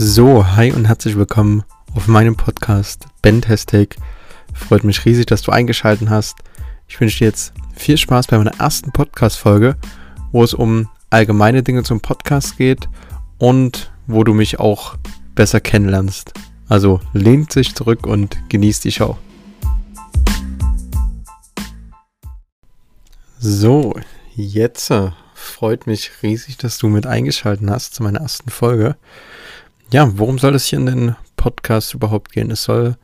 So, hi und herzlich willkommen auf meinem Podcast Bandtastic. Freut mich riesig, dass du eingeschaltet hast. Ich wünsche dir jetzt viel Spaß bei meiner ersten Podcast-Folge, wo es um allgemeine Dinge zum Podcast geht und wo du mich auch besser kennenlernst. Also lehnt sich zurück und genießt die Show. So, jetzt äh, freut mich riesig, dass du mit eingeschaltet hast zu meiner ersten Folge. Ja, worum soll es hier in den Podcast überhaupt gehen? Es soll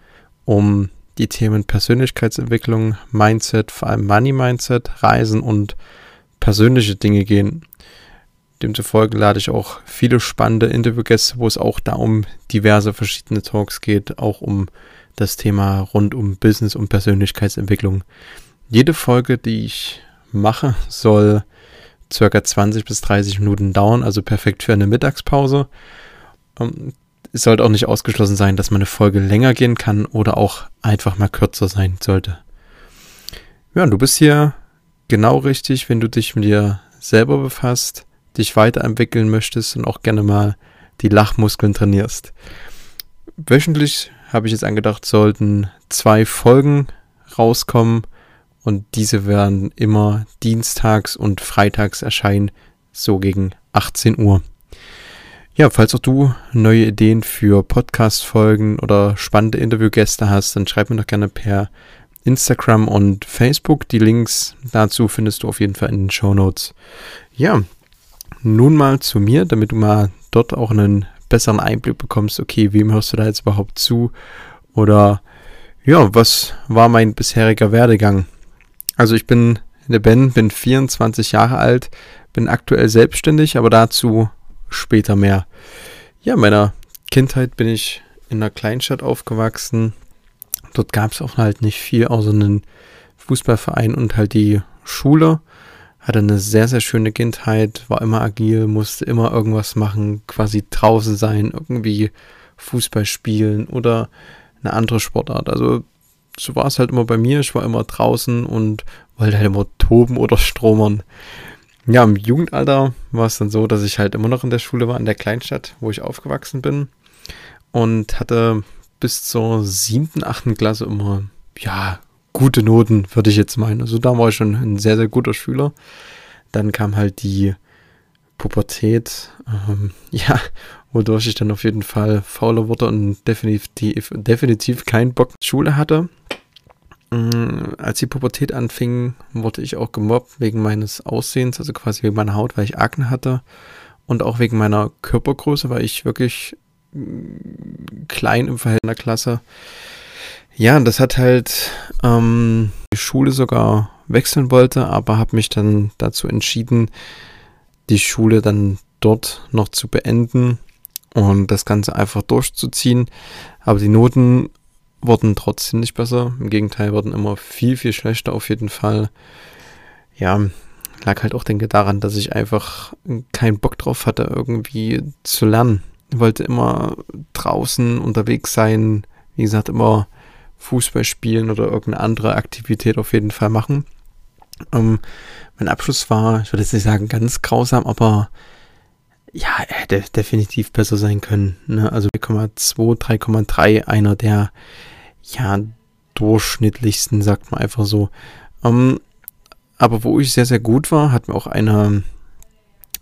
um die Themen Persönlichkeitsentwicklung, Mindset, vor allem Money Mindset, Reisen und persönliche Dinge gehen. Demzufolge lade ich auch viele spannende Interviewgäste, wo es auch da um diverse verschiedene Talks geht, auch um das Thema rund um Business und Persönlichkeitsentwicklung. Jede Folge, die ich mache, soll circa 20 bis 30 Minuten dauern, also perfekt für eine Mittagspause. Ähm, es sollte auch nicht ausgeschlossen sein, dass man eine Folge länger gehen kann oder auch einfach mal kürzer sein sollte. Ja, du bist hier genau richtig, wenn du dich mit dir selber befasst, dich weiterentwickeln möchtest und auch gerne mal die Lachmuskeln trainierst. Wöchentlich habe ich jetzt angedacht, sollten zwei Folgen rauskommen und diese werden immer dienstags und freitags erscheinen, so gegen 18 Uhr. Ja, falls auch du neue Ideen für Podcast-Folgen oder spannende Interviewgäste hast, dann schreib mir doch gerne per Instagram und Facebook. Die Links dazu findest du auf jeden Fall in den Show Notes. Ja, nun mal zu mir, damit du mal dort auch einen besseren Einblick bekommst. Okay, wem hörst du da jetzt überhaupt zu? Oder ja, was war mein bisheriger Werdegang? Also ich bin der Ben, bin 24 Jahre alt, bin aktuell selbstständig, aber dazu später mehr. Ja, in meiner Kindheit bin ich in einer Kleinstadt aufgewachsen. Dort gab es auch halt nicht viel, außer einen Fußballverein und halt die Schule. Hatte eine sehr, sehr schöne Kindheit, war immer agil, musste immer irgendwas machen, quasi draußen sein, irgendwie Fußball spielen oder eine andere Sportart. Also so war es halt immer bei mir. Ich war immer draußen und wollte halt immer toben oder stromern. Ja, im Jugendalter war es dann so, dass ich halt immer noch in der Schule war, in der Kleinstadt, wo ich aufgewachsen bin. Und hatte bis zur siebten, achten Klasse immer, ja, gute Noten, würde ich jetzt meinen. Also da war ich schon ein sehr, sehr guter Schüler. Dann kam halt die Pubertät, ähm, ja, wodurch ich dann auf jeden Fall fauler wurde und definitiv, definitiv keinen Bock Schule hatte. Mm, als die Pubertät anfing, wurde ich auch gemobbt wegen meines Aussehens, also quasi wegen meiner Haut, weil ich Akne hatte und auch wegen meiner Körpergröße, weil ich wirklich mm, klein im Verhältnis der Klasse. Ja, das hat halt ähm, die Schule sogar wechseln wollte, aber habe mich dann dazu entschieden, die Schule dann dort noch zu beenden und das Ganze einfach durchzuziehen. Aber die Noten wurden trotzdem nicht besser. Im Gegenteil, wurden immer viel, viel schlechter auf jeden Fall. Ja, lag halt auch, denke daran, dass ich einfach keinen Bock drauf hatte, irgendwie zu lernen. Ich wollte immer draußen unterwegs sein, wie gesagt, immer Fußball spielen oder irgendeine andere Aktivität auf jeden Fall machen. Ähm, mein Abschluss war, ich würde jetzt nicht sagen ganz grausam, aber ja, er hätte definitiv besser sein können. Ne? Also 3,2, 3,3, einer der ja, durchschnittlichsten, sagt man einfach so. Ähm, aber wo ich sehr, sehr gut war, hat mir auch eine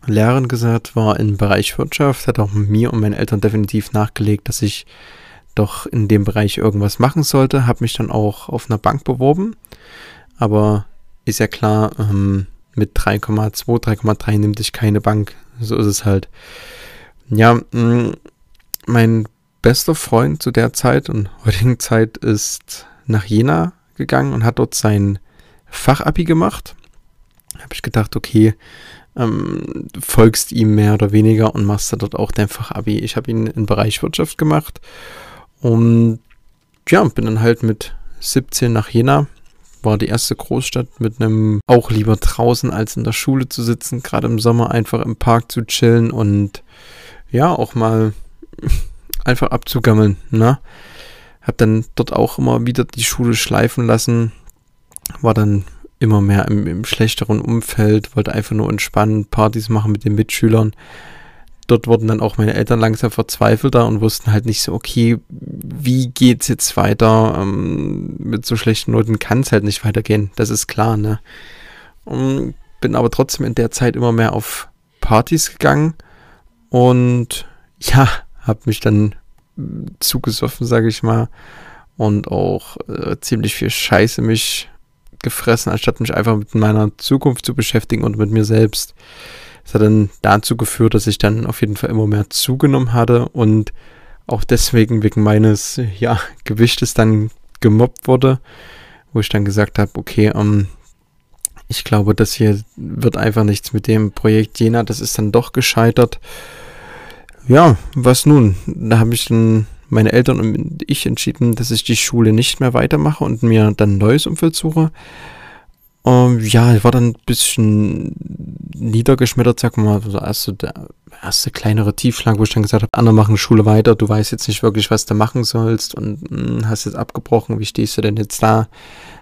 Lehrerin gesagt, war im Bereich Wirtschaft, hat auch mir und meinen Eltern definitiv nachgelegt, dass ich doch in dem Bereich irgendwas machen sollte. Habe mich dann auch auf einer Bank beworben. Aber ist ja klar, ähm, mit 3,2, 3,3 nimmt sich keine Bank. So ist es halt. Ja, mh, mm, mein bester Freund zu der Zeit und heutigen Zeit ist nach Jena gegangen und hat dort sein Fachabi gemacht. Habe ich gedacht, okay, ähm, folgst ihm mehr oder weniger und machst da dort auch dein Fachabi. Ich habe ihn im Bereich Wirtschaft gemacht und ja, bin dann halt mit 17 nach Jena. War die erste Großstadt mit einem auch lieber draußen als in der Schule zu sitzen, gerade im Sommer einfach im Park zu chillen und ja, auch mal einfach abzugammeln, ne? Hab dann dort auch immer wieder die Schule schleifen lassen, war dann immer mehr im, im schlechteren Umfeld, wollte einfach nur entspannen, Partys machen mit den Mitschülern. dort wurden dann auch meine Eltern langsam verzweifelter und wussten halt nicht so, okay, wie geht's jetzt weiter? Ähm, mit so schlechten Noten kann es halt nicht weitergehen, das ist klar, ne? Und bin aber trotzdem in der Zeit immer mehr auf Partys gegangen und ja, hab mich dann zugesoffen, sage ich mal, und auch äh, ziemlich viel Scheiße mich gefressen, anstatt mich einfach mit meiner Zukunft zu beschäftigen und mit mir selbst. Das hat dann dazu geführt, dass ich dann auf jeden Fall immer mehr zugenommen hatte und auch deswegen wegen meines ja, Gewichtes dann gemobbt wurde, wo ich dann gesagt habe, okay, ähm, ich glaube, das hier wird einfach nichts mit dem Projekt Jena, das ist dann doch gescheitert. Ja, was nun? Da habe ich dann meine Eltern und ich entschieden, dass ich die Schule nicht mehr weitermache und mir dann ein neues Umfeld suche. Ähm, ja, ich war dann ein bisschen niedergeschmettert, sag mal, so erste, der erste kleinere Tiefschlag, wo ich dann gesagt habe, andere machen Schule weiter, du weißt jetzt nicht wirklich, was du machen sollst und mh, hm, hast jetzt abgebrochen, wie stehst du denn jetzt da?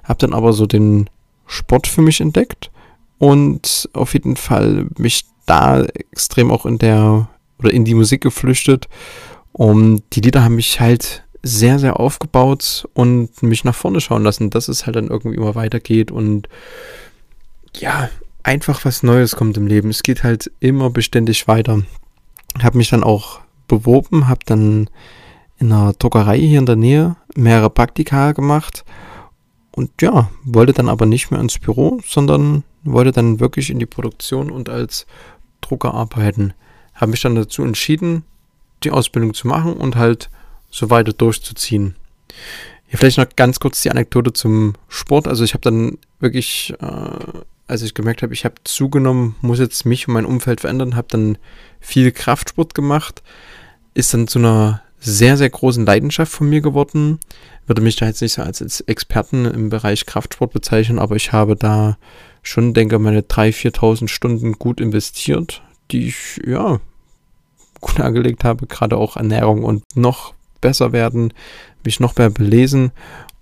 Hab dann aber so den Sport für mich entdeckt und auf jeden Fall mich da extrem auch in der oder in die Musik geflüchtet. Und die Lieder haben mich halt sehr, sehr aufgebaut und mich nach vorne schauen lassen, dass es halt dann irgendwie immer weitergeht und ja, einfach was Neues kommt im Leben. Es geht halt immer beständig weiter. Habe mich dann auch beworben, habe dann in einer Druckerei hier in der Nähe mehrere Praktika gemacht und ja, wollte dann aber nicht mehr ins Büro, sondern wollte dann wirklich in die Produktion und als Drucker arbeiten. Habe mich dann dazu entschieden, die Ausbildung zu machen und halt so weiter durchzuziehen. Hier vielleicht noch ganz kurz die Anekdote zum Sport. Also ich habe dann wirklich, äh, als ich gemerkt habe, ich habe zugenommen, muss jetzt mich und mein Umfeld verändern, habe dann viel Kraftsport gemacht, ist dann zu einer sehr, sehr großen Leidenschaft von mir geworden. Würde mich da jetzt nicht so als, als Experten im Bereich Kraftsport bezeichnen, aber ich habe da schon, denke meine 3.000, 4.000 Stunden gut investiert, die ich, ja, gut angelegt habe, gerade auch Ernährung und noch besser werden, mich noch mehr belesen,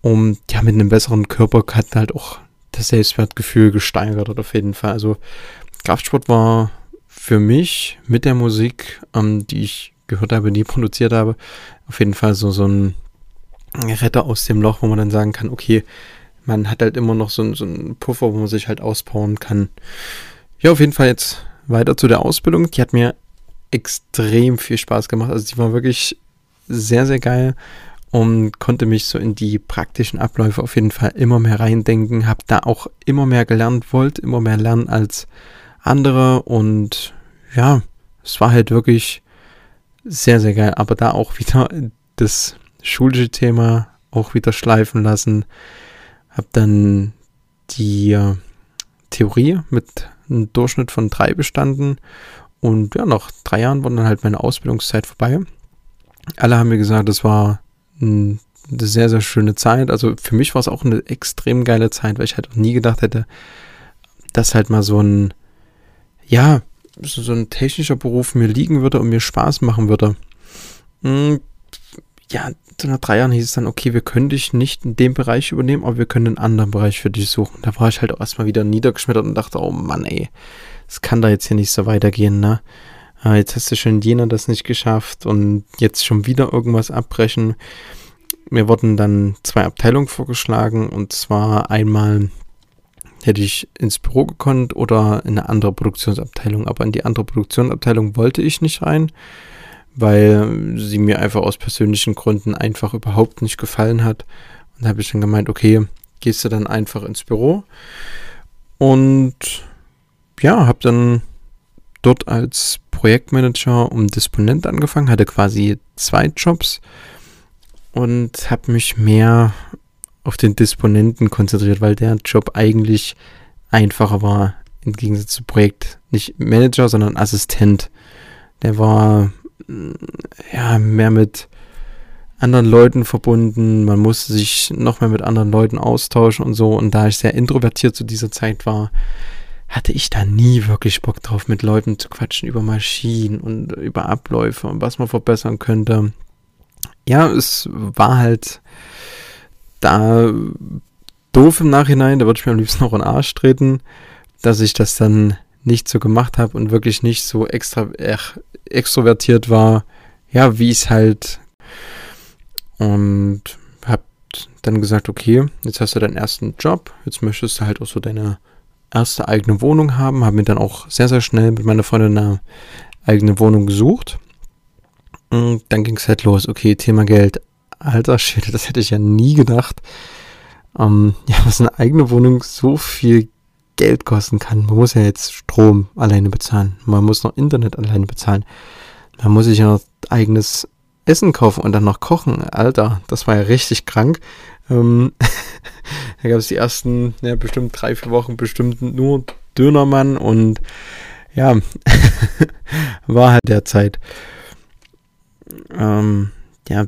um ja mit einem besseren Körper hat halt auch das Selbstwertgefühl gesteigert oder auf jeden Fall. Also Kraftsport war für mich mit der Musik, ähm, die ich gehört habe, nie produziert habe, auf jeden Fall so, so ein Retter aus dem Loch, wo man dann sagen kann, okay, man hat halt immer noch so, so einen Puffer, wo man sich halt ausbauen kann. Ja, auf jeden Fall jetzt weiter zu der Ausbildung. Die hat mir extrem viel Spaß gemacht. Also die war wirklich sehr, sehr geil und konnte mich so in die praktischen Abläufe auf jeden Fall immer mehr reindenken. Habe da auch immer mehr gelernt, wollte immer mehr lernen als andere und ja, es war halt wirklich sehr, sehr geil. Aber da auch wieder das schulische Thema auch wieder schleifen lassen. Habe dann die äh, Theorie mit einem Durchschnitt von drei bestanden und ja, nach drei Jahren war dann halt meine Ausbildungszeit vorbei alle haben mir gesagt, das war eine sehr, sehr schöne Zeit. Also für mich war es auch eine extrem geile Zeit, weil ich halt auch nie gedacht hätte, dass halt mal so ein, ja, so, so ein technischer Beruf mir liegen würde und mir Spaß machen würde. Ja, nach drei Jahren hieß es dann, okay, wir können dich nicht in dem Bereich übernehmen, aber wir können einen anderen Bereich für dich suchen. Da war ich halt auch erstmal wieder niedergeschmettert und dachte, oh Mann, ey, es kann da jetzt hier nicht so weitergehen, ne? ah, jetzt hast du schon jener das nicht geschafft und jetzt schon wieder irgendwas abbrechen. Mir wurden dann zwei Abteilungen vorgeschlagen und zwar einmal hätte ich ins Büro gekonnt oder in eine andere Produktionsabteilung, aber in die andere Produktionsabteilung wollte ich nicht rein, weil sie mir einfach aus persönlichen Gründen einfach überhaupt nicht gefallen hat. Und da habe ich dann gemeint, okay, gehst du dann einfach ins Büro und ja, habe dann dort als Projektmanager und Disponent angefangen, hatte quasi zwei Jobs und habe mich mehr auf den Disponenten konzentriert, weil der Job eigentlich einfacher war im Gegensatz zu Projekt. Nicht Manager, sondern Assistent. Der war ja mehr mit anderen Leuten verbunden. Man musste sich noch mehr mit anderen Leuten austauschen und so. Und da ich sehr introvertiert zu dieser Zeit war, hatte ich da nie wirklich Bock drauf, mit Leuten zu quatschen über Maschinen und über Abläufe und was man verbessern könnte. Ja, es war halt da doof im Nachhinein, da würde ich mir am liebsten noch in den Arsch treten, dass ich das dann nicht so gemacht habe und wirklich nicht so extra ach, extrovertiert war, ja, wie es halt und habe dann gesagt, okay, jetzt hast du deinen ersten Job, jetzt möchtest du halt auch so deine erste eigene Wohnung haben, habe mir dann auch sehr, sehr schnell mit meiner Freundin eine eigene Wohnung gesucht. Und dann ging es halt los, okay, Thema Geld. Alter Schwede, das hätte ich ja nie gedacht. Ähm, ja, was eine eigene Wohnung so viel Geld kosten kann. Man muss ja jetzt Strom alleine bezahlen. Man muss noch Internet alleine bezahlen. Man muss sich ja noch eigenes Essen kaufen und dann noch kochen. Alter, das war ja richtig krank. Ähm, da gab es die ersten, ja, bestimmt drei, vier Wochen bestimmt nur Dönermann und ja, war halt der Zeit. Ähm, ja,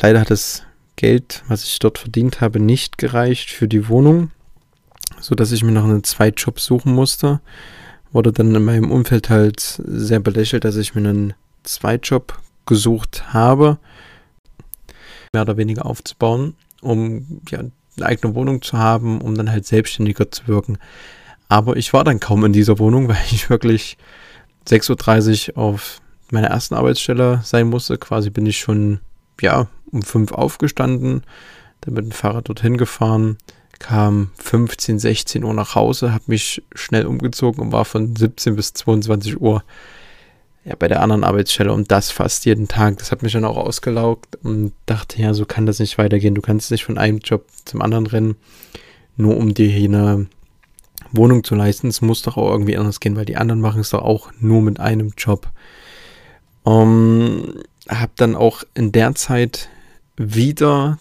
leider hat das Geld, was ich dort verdient habe, nicht gereicht für die Wohnung, so dass ich mir noch einen Zweitjob suchen musste. Wurde dann in meinem Umfeld halt sehr belächelt, dass ich mir einen Zweitjob gesucht habe, mehr oder weniger aufzubauen, um ja, eine eigene Wohnung zu haben, um dann halt selbstständiger zu wirken. Aber ich war dann kaum in dieser Wohnung, weil ich wirklich 6.30 Uhr auf meiner ersten Arbeitsstelle sein musste. Quasi bin ich schon, ja, um 5 aufgestanden, dann mit dem Fahrrad dorthin gefahren, kam 15, 16 Uhr nach Hause, habe mich schnell umgezogen und war von 17 bis 22 Uhr ja, bei der anderen Arbeitsstelle und das fast jeden Tag. Das hat mich dann auch ausgelaugt und dachte, ja, so kann das nicht weitergehen. Du kannst nicht von einem Job zum anderen rennen, nur um dir hier eine Wohnung zu leisten. Es muss doch auch irgendwie anders gehen, weil die anderen machen es doch auch nur mit einem Job. Um, hab dann auch in der Zeit wieder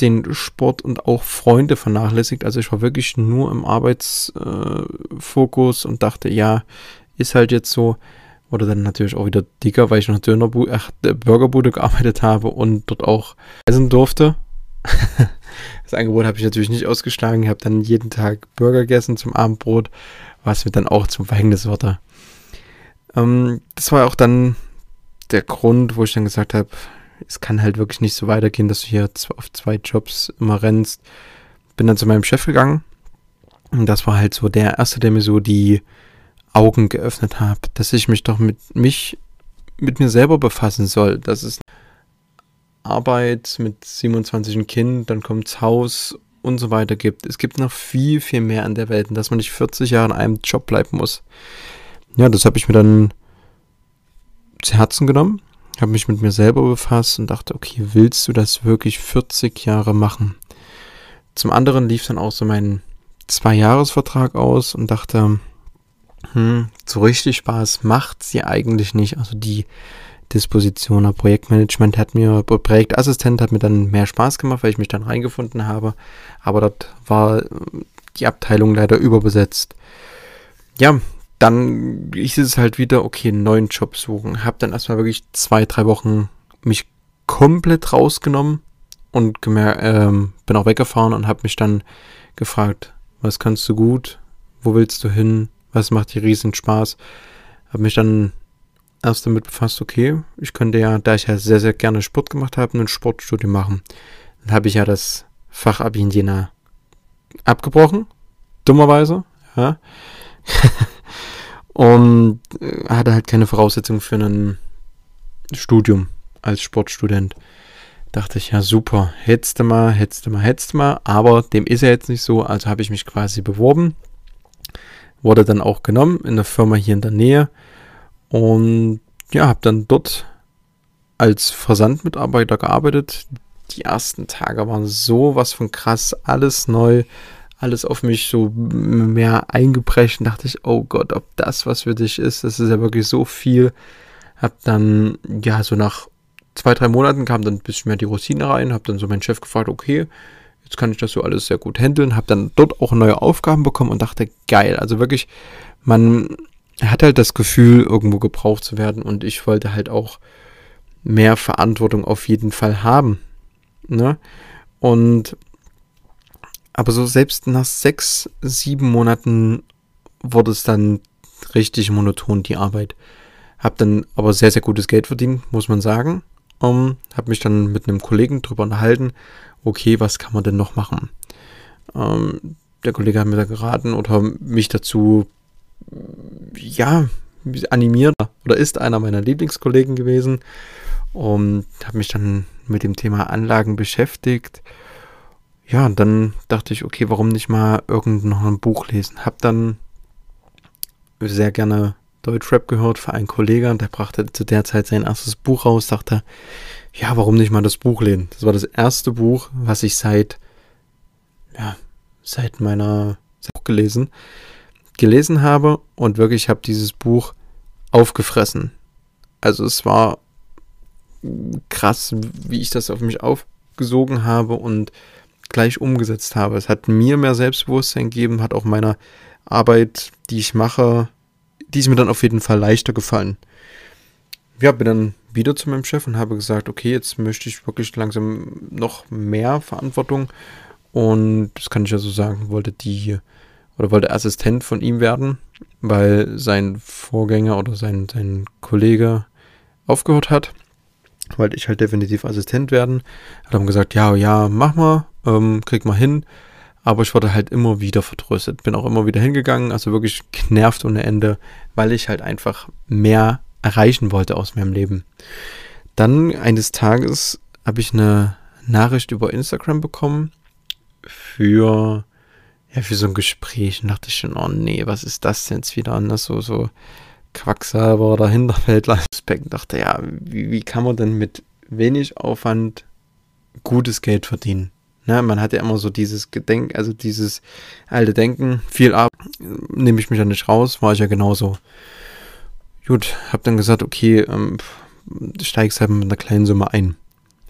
den Sport und auch Freunde vernachlässigt. Also ich war wirklich nur im Arbeitsfokus äh, und dachte, ja, ist halt jetzt so. Wurde dann natürlich auch wieder dicker, weil ich noch Dönerbu ach, Burgerbude gearbeitet habe und dort auch essen durfte. das Angebot habe ich natürlich nicht ausgeschlagen. Ich habe dann jeden Tag Burger gegessen zum Abendbrot, was mir dann auch zum Verhängnis wurde. Ähm, das war auch dann der Grund, wo ich dann gesagt habe, es kann halt wirklich nicht so weitergehen, dass du hier auf zwei Jobs immer rennst. Bin dann zu meinem Chef gegangen und das war halt so der erste, der mir so die Augen geöffnet habe, dass ich mich doch mit mich mit mir selber befassen soll. Das ist Arbeit mit 27 Kind, dann kommt's Haus und so weiter gibt. Es gibt noch viel, viel mehr an der Welt und dass man nicht 40 Jahre in einem Job bleiben muss. Ja, das habe ich mir dann zu Herzen genommen, habe mich mit mir selber befasst und dachte, okay, willst du das wirklich 40 Jahre machen? Zum anderen lief dann auch so mein Zwei-Jahres-Vertrag aus und dachte, hm, so richtig Spaß macht sie eigentlich nicht. Also die Disposition, Projektmanagement hat mir, Projektassistent hat mir dann mehr Spaß gemacht, weil ich mich dann reingefunden habe. Aber dort war die Abteilung leider überbesetzt. Ja, dann ist es halt wieder, okay, einen neuen Job suchen. Hab dann erstmal wirklich zwei, drei Wochen mich komplett rausgenommen und ähm, bin auch weggefahren und habe mich dann gefragt, was kannst du gut, wo willst du hin, was macht dir riesen Spaß. Habe mich dann erst damit befasst, okay, ich könnte ja, da ich ja sehr, sehr gerne Sport gemacht habe, ein Sportstudium machen. Dann habe ich ja das Fachabi in Jena abgebrochen, dummerweise, ja. und äh, hatte halt keine Voraussetzungen für ein Studium als Sportstudent. Dachte ich, ja super, du mal, du mal, du mal, aber dem ist ja jetzt nicht so, also habe ich mich quasi beworben, wurde dann auch genommen in der Firma hier in der Nähe und ja, habe dann dort als Versandmitarbeiter gearbeitet. Die ersten Tage waren sowas von krass, alles neu, alles auf mich so mehr eingebrechen. Dachte ich, oh Gott, ob das was für dich ist, das ist ja wirklich so viel. Hab dann, ja, so nach zwei, drei Monaten kam dann ein bisschen mehr die Routine rein. Hab dann so meinen Chef gefragt, okay, jetzt kann ich das so alles sehr gut handeln. Hab dann dort auch neue Aufgaben bekommen und dachte, geil. Also wirklich, man hat halt das Gefühl, irgendwo gebraucht zu werden. Und ich wollte halt auch mehr Verantwortung auf jeden Fall haben. Ne? Und aber so selbst nach sechs, sieben Monaten wurde es dann richtig monoton, die Arbeit. Hab dann aber sehr, sehr gutes Geld verdient, muss man sagen. Um, hab mich dann mit einem Kollegen drüber unterhalten, okay, was kann man denn noch machen? Um, der Kollege hat mir da geraten oder mich dazu ja, animiert oder ist einer meiner Lieblingskollegen gewesen und habe mich dann mit dem Thema Anlagen beschäftigt. Ja, dann dachte ich, okay, warum nicht mal irgendein Buch lesen? Hab dann sehr gerne Deutschrap gehört für einen Kollegen, der brachte zu der Zeit sein erstes Buch raus, dachte, ja, warum nicht mal das Buch lesen? Das war das erste Buch, was ich seit, ja, seit meiner Buch gelesen, gelesen habe und wirklich habe dieses Buch aufgefressen. Also es war krass, wie ich das auf mich aufgesogen habe und gleich umgesetzt habe. Es hat mir mehr Selbstbewusstsein gegeben, hat auch meiner Arbeit, die ich mache, die ist mir dann auf jeden Fall leichter gefallen. Ja, bin dann wieder zu meinem Chef und habe gesagt, okay, jetzt möchte ich wirklich langsam noch mehr Verantwortung. Und das kann ich ja so sagen, wollte die oder wollte Assistent von ihm werden, weil sein Vorgänger oder sein, sein Kollege aufgehört hat. Wollte ich halt definitiv Assistent werden. Hat dann gesagt, ja, ja, mach mal, ähm, krieg mal hin. Aber ich wurde halt immer wieder vertröstet. Bin auch immer wieder hingegangen, also wirklich genervt ohne Ende, weil ich halt einfach mehr erreichen wollte aus meinem Leben. Dann eines Tages habe ich eine Nachricht über Instagram bekommen für, ja, für so ein Gespräch. Und dachte ich schon, oh nee, was ist das denn jetzt wieder anders? So, so Quacksalber oder Hinterfeldler-Aspekt. Dachte, ja, wie, wie kann man denn mit wenig Aufwand gutes Geld verdienen? Ne, man hat ja immer so dieses Gedenk, also dieses alte Denken, viel ab, nehme ich mich ja nicht raus, war ich ja genauso. Gut, hab dann gesagt, okay, ähm, steigst halt mit einer kleinen Summe ein.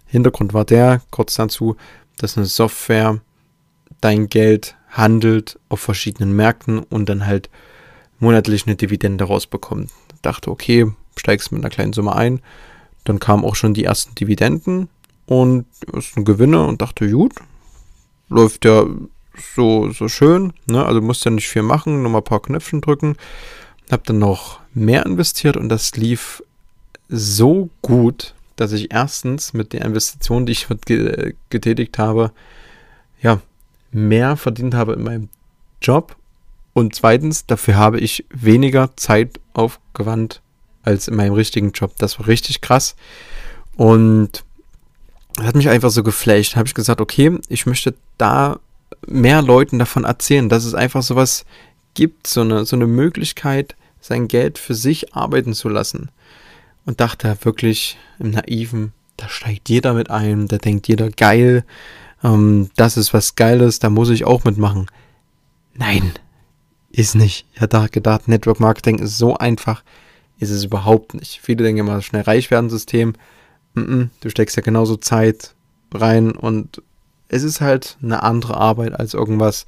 Hintergrund war der, kurz dazu, dass eine Software dein Geld handelt auf verschiedenen Märkten und dann halt monatlich eine Dividende rausbekommt. Dachte, okay, steigst mit einer kleinen Summe ein. Dann kamen auch schon die ersten Dividenden und ist ein Gewinner und dachte, gut, läuft ja so, so schön, ne? Also musst ja nicht viel machen, nur mal ein paar Knöpfchen drücken. Hab dann noch mehr investiert und das lief so gut, dass ich erstens mit der Investition, die ich getätigt habe, ja, mehr verdient habe in meinem Job und zweitens, dafür habe ich weniger Zeit aufgewandt als in meinem richtigen Job. Das war richtig krass. Und hat mich einfach so geflasht. Habe ich gesagt, okay, ich möchte da mehr Leuten davon erzählen, dass es einfach sowas gibt, so eine, so eine Möglichkeit, sein Geld für sich arbeiten zu lassen. Und dachte wirklich im Naiven, da steigt jeder mit ein, da denkt jeder geil, ähm, das ist was Geiles, da muss ich auch mitmachen. Nein, ist nicht. Ich hatte gedacht, Network Marketing ist so einfach, ist es überhaupt nicht. Viele denken immer, schnell reich werden System, du steckst ja genauso Zeit rein und es ist halt eine andere Arbeit als irgendwas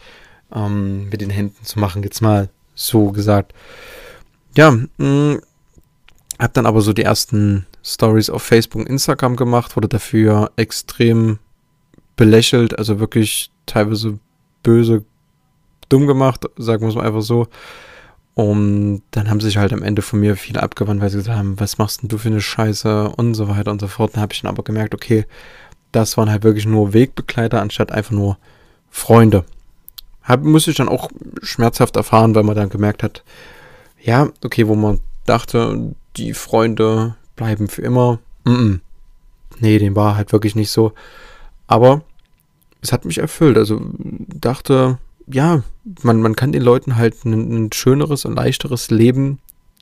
ähm, mit den Händen zu machen, jetzt mal so gesagt. Ja, mh, mm, hab dann aber so die ersten Stories auf Facebook und Instagram gemacht, wurde dafür extrem belächelt, also wirklich teilweise böse dumm gemacht, sagen wir es mal einfach so. Und dann haben sich halt am Ende von mir viele abgewandt, weil sie gesagt haben, was machst denn du für eine Scheiße und so weiter und so fort. Dann habe ich dann aber gemerkt, okay, das waren halt wirklich nur Wegbegleiter anstatt einfach nur Freunde. Hab, musste ich dann auch schmerzhaft erfahren, weil man dann gemerkt hat, ja, okay, wo man dachte, die Freunde bleiben für immer. Mm -mm. Nee, dem war halt wirklich nicht so. Aber es hat mich erfüllt. Also dachte, ja, man, man kann den Leuten halt ein, ein schöneres und leichteres Leben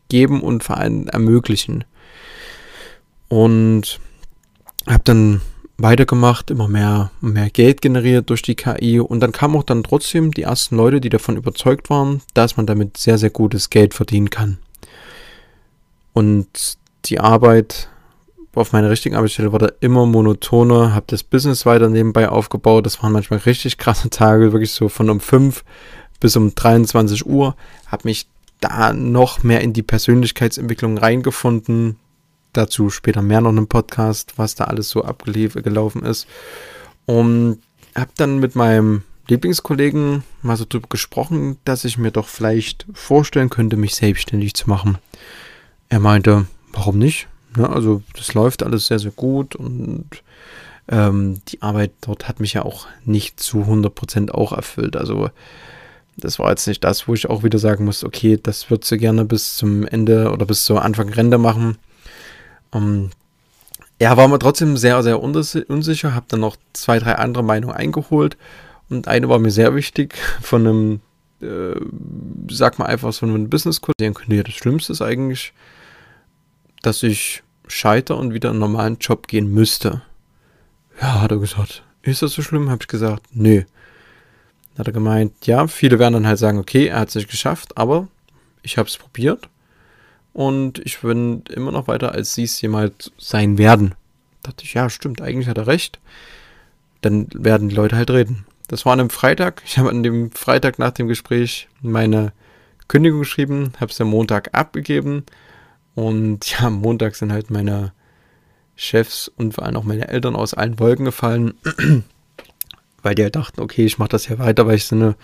geben und vor allem ermöglichen. Und habe dann weitergemacht, immer mehr, mehr Geld generiert durch die KI und dann kamen auch dann trotzdem die ersten Leute, die davon überzeugt waren, dass man damit sehr, sehr gutes Geld verdienen kann. Und die Arbeit auf meiner richtigen Arbeitsstelle war da immer monotoner, habe das Business weiter nebenbei aufgebaut. Das waren manchmal richtig krasse Tage, wirklich so von um 5 bis um 23 Uhr. Habe mich da noch mehr in die Persönlichkeitsentwicklung reingefunden. Dazu später mehr noch einen Podcast, was da alles so abgelaufen ist. Und habe dann mit meinem Lieblingskollegen mal so drüber gesprochen, dass ich mir doch vielleicht vorstellen könnte, mich selbstständig zu machen. Er meinte, warum nicht? Ne? Also das läuft alles sehr, sehr gut und ähm, die Arbeit dort hat mich ja auch nicht zu 100% auch erfüllt. Also das war jetzt nicht das, wo ich auch wieder sagen muss, okay, das würdest du gerne bis zum Ende oder bis zum Anfang Rente machen. Ähm, ja, war mir trotzdem sehr, sehr unsicher, habe dann noch zwei, drei andere Meinungen eingeholt und eine war mir sehr wichtig von einem, äh, sag mal einfach so einem Business-Kurs. Den könnte ja das Schlimmste ist eigentlich, dass ich scheiter und wieder einen normalen Job gehen müsste. Ja, hat er gesagt. Ist das so schlimm? Habe ich gesagt, nö. Dann hat er gemeint, ja, viele werden dann halt sagen, okay, er hat es nicht geschafft, aber ich habe es probiert und ich bin immer noch weiter, als sie es jemals sein werden. Da dachte ich, ja, stimmt, eigentlich hat er recht. Dann werden die Leute halt reden. Das war an einem Freitag. Ich habe an dem Freitag nach dem Gespräch meine Kündigung geschrieben, habe es am Montag abgegeben. Und ja, am Montag sind halt meine Chefs und vor allem auch meine Eltern aus allen Wolken gefallen, weil die halt dachten, okay, ich mache das ja weiter, weil ich so eine,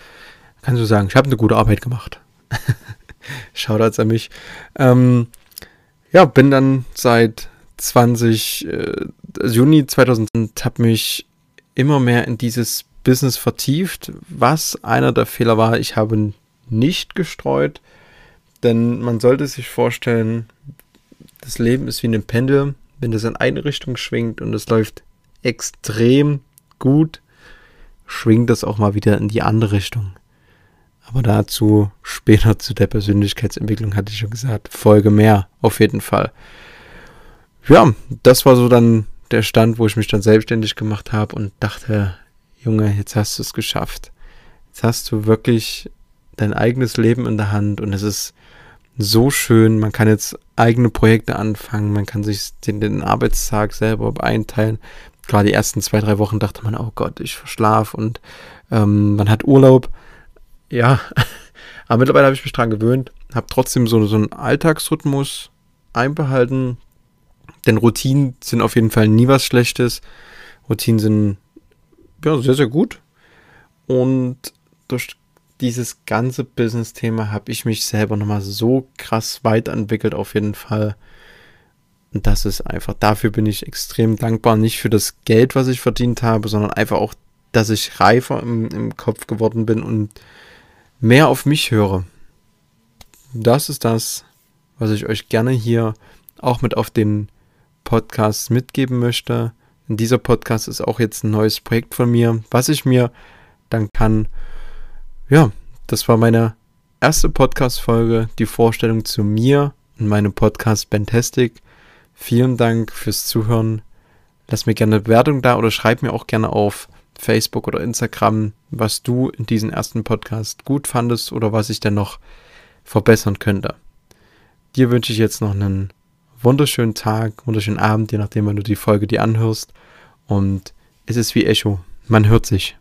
kannst du sagen, ich habe eine gute Arbeit gemacht. Shoutouts an mich. Ähm, ja, bin dann seit 20, äh, Juni 2000, habe mich immer mehr in dieses Business vertieft, was einer der Fehler war. Ich habe nicht gestreut, denn man sollte sich vorstellen, das Leben ist wie ein Pendel. Wenn es in eine Richtung schwingt und es läuft extrem gut, schwingt das auch mal wieder in die andere Richtung. Aber dazu später zu der Persönlichkeitsentwicklung hatte ich schon gesagt, Folge mehr, auf jeden Fall. Ja, das war so dann der Stand, wo ich mich dann selbstständig gemacht habe und dachte, Junge, jetzt hast du es geschafft. Jetzt hast du wirklich dein eigenes Leben in der Hand und es ist so schön. Man kann jetzt eigene Projekte anfangen, man kann sich den, den Arbeitstag selber einteilen. Gerade die ersten zwei, drei Wochen dachte man, oh Gott, ich verschlaf und ähm, man hat Urlaub ja, aber mittlerweile habe ich mich dran gewöhnt, habe trotzdem so, so einen Alltagsrhythmus einbehalten. Denn Routinen sind auf jeden Fall nie was Schlechtes. Routinen sind ja sehr, sehr gut. Und durch dieses ganze Business-Thema habe ich mich selber nochmal so krass weiterentwickelt, auf jeden Fall. Und das ist einfach, dafür bin ich extrem dankbar. Nicht für das Geld, was ich verdient habe, sondern einfach auch, dass ich reifer im, im Kopf geworden bin und mehr auf mich höre. Das ist das, was ich euch gerne hier auch mit auf den Podcast mitgeben möchte. In dieser Podcast ist auch jetzt ein neues Projekt von mir, was ich mir dann kann. Ja, das war meine erste Podcast-Folge, die Vorstellung zu mir und meinem Podcast Fantastic. Vielen Dank fürs Zuhören. Lass mir gerne eine Bewertung da oder schreib mir auch gerne auf Facebook oder Instagram, was du in diesem ersten Podcast gut fandest oder was ich denn noch verbessern könnte. Dir wünsche ich jetzt noch einen wunderschönen Tag, wunderschönen Abend, je nachdem, wann du die Folge dir anhörst. Und es ist wie Echo. Man hört sich.